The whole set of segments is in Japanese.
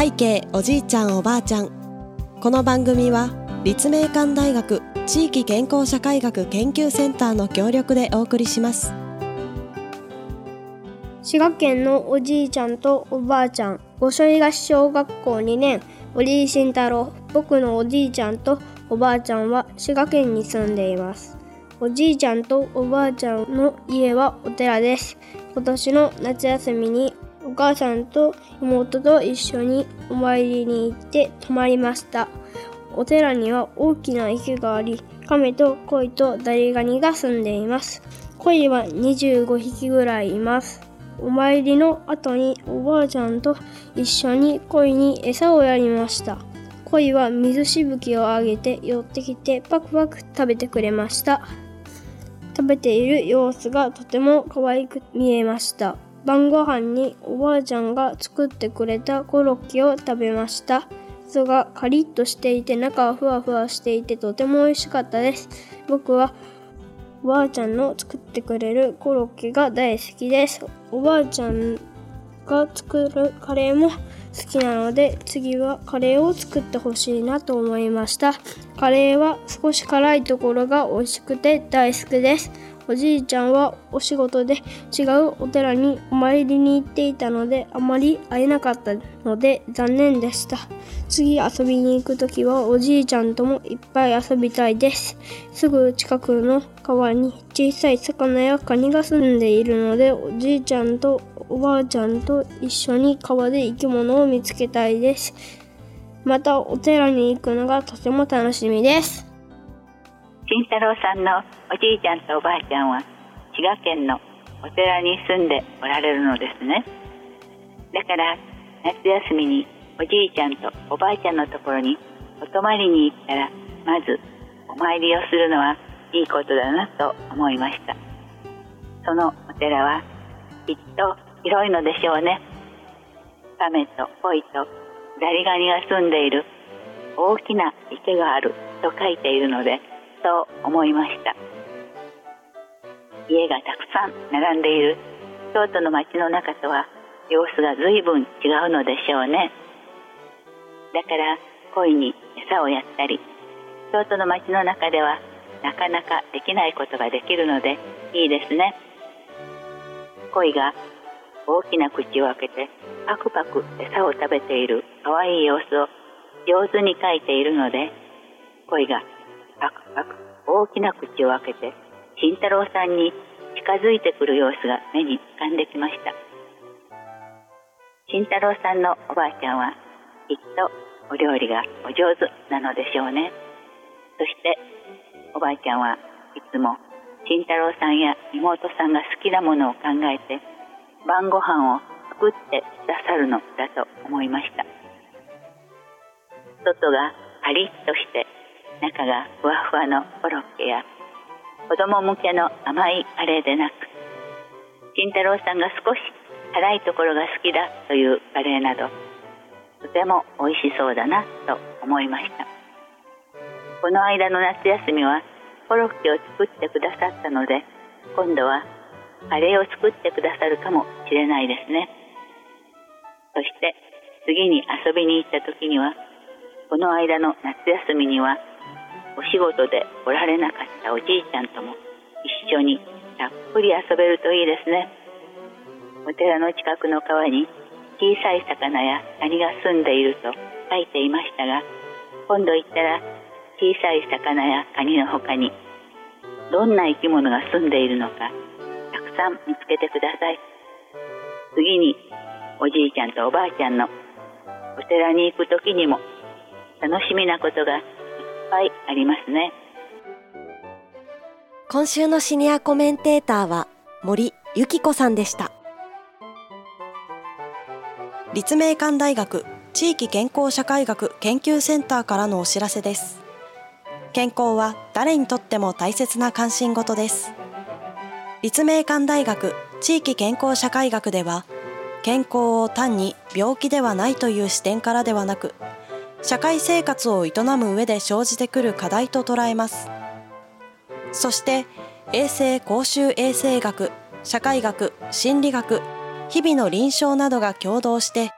背景おじいちゃんおばあちゃん。この番組は立命館大学地域健康社会学研究センターの協力でお送りします。滋賀県のおじいちゃんとおばあちゃん。五所東小学校2年堀井慎太郎。僕のおじいちゃんとおばあちゃんは滋賀県に住んでいます。おじいちゃんとおばあちゃんの家はお寺です。今年の夏休みにお母さんと妹と一緒にお参りに行って泊まりました。お寺には大きな池があり亀と鯉とダリガニが住んでいます。鯉は25匹ぐらいいます。お参りの後におばあちゃんと一緒に鯉に餌をやりました。鯉は水しぶきを上げて寄ってきてパクパク食べてくれました。食べている様子がとても可愛く見えました。晩ご飯におばあちゃんが作ってくれたコロッケを食べました。外がカリッとしていて中はふわふわしていてとても美味しかったです。僕はおばあちゃんの作ってくれるコロッケが大好きです。おばあちゃんが作るカレーも好きなので次はカレーを作ってほしいなと思いました。カレーは少し辛いところが美味しくて大好きです。おじいちゃんはお仕事で違うお寺にお参りに行っていたのであまり会えなかったので残念でした。次遊びに行く時はおじいちゃんともいっぱい遊びたいです。すぐ近くの川に小さい魚やカニが住んでいるのでおじいちゃんとおばあちゃんと一緒に川で生き物を見つけたいです。またお寺に行くのがとても楽しみです。慎太郎さんのおじいちゃんとおばあちゃんは滋賀県のお寺に住んでおられるのですね。だから夏休みにおじいちゃんとおばあちゃんのところにお泊まりに行ったらまずお参りをするのはいいことだなと思いました。そのお寺はきっと広いのでしょうね。亀と鯉とザリガニが住んでいる大きな池があると書いているのでと思いました。家がたくさん並んでいる。京都の街の中とは様子が随分違うのでしょうね。だから鯉に餌をやったり京都の街の中ではなかなかできないことができるのでいいですね。鯉が大きな口を開けてパクパク餌を食べている可愛いい様子を上手に描いているので鯉が大きな口を開けて慎太郎さんに近づいてくる様子が目に浮かんできました。慎太郎さんのおばあちゃんはきっとお料理がお上手なのでしょうね。そしておばあちゃんはいつも慎太郎さんや妹さんが好きなものを考えて晩ご飯を作ってくださるのだと思いました。外がパリッとして中がふわふわのコロッケや子供向けの甘いカレーでなく慎太郎さんが少し辛いところが好きだというカレーなどとても美味しそうだなと思いました。この間の夏休みはコロッケを作ってくださったので今度はカレーを作ってくださるかもしれないですね。そして次に遊びに行った時にはこの間の夏休みにはお仕事で来られなかったおじいちゃんとも一緒にたっぷり遊べるといいですね。お寺の近くの川に小さい魚やカニが住んでいると書いていましたが今度行ったら小さい魚やカニの他にどんな生き物が住んでいるのかたくさん見つけてください。次におじいちゃんとおばあちゃんのお寺に行く時にも楽しみなことがぱいありますね。今週のシニアコメンテーターは森由紀子さんでした。立命館大学地域健康社会学研究センターからのお知らせです。健康は誰にとっても大切な関心事です。立命館大学地域健康社会学では健康を単に病気ではないという視点からではなく社会生活を営む上で生じてくる課題と捉えますそして衛生公衆衛生学社会学心理学日々の臨床などが共同して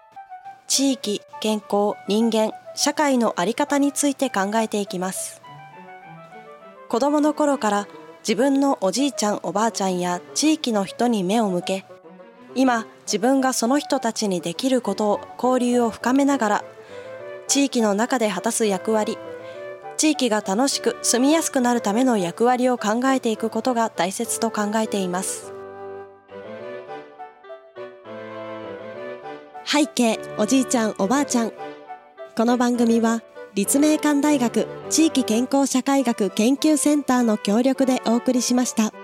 地域、健康、人間、社会の在り方について考えていきます。子供の頃から自分のおじいちゃんおばあちゃんや地域の人に目を向け、今自分がその人たちにできることを交流を深めながら、地域の中で果たす役割、地域が楽しく住みやすくなるための役割を考えていくことが大切と考えています。背景おじいちゃんおばあちゃんこの番組は立命館大学地域健康社会学研究センターの協力でお送りしました。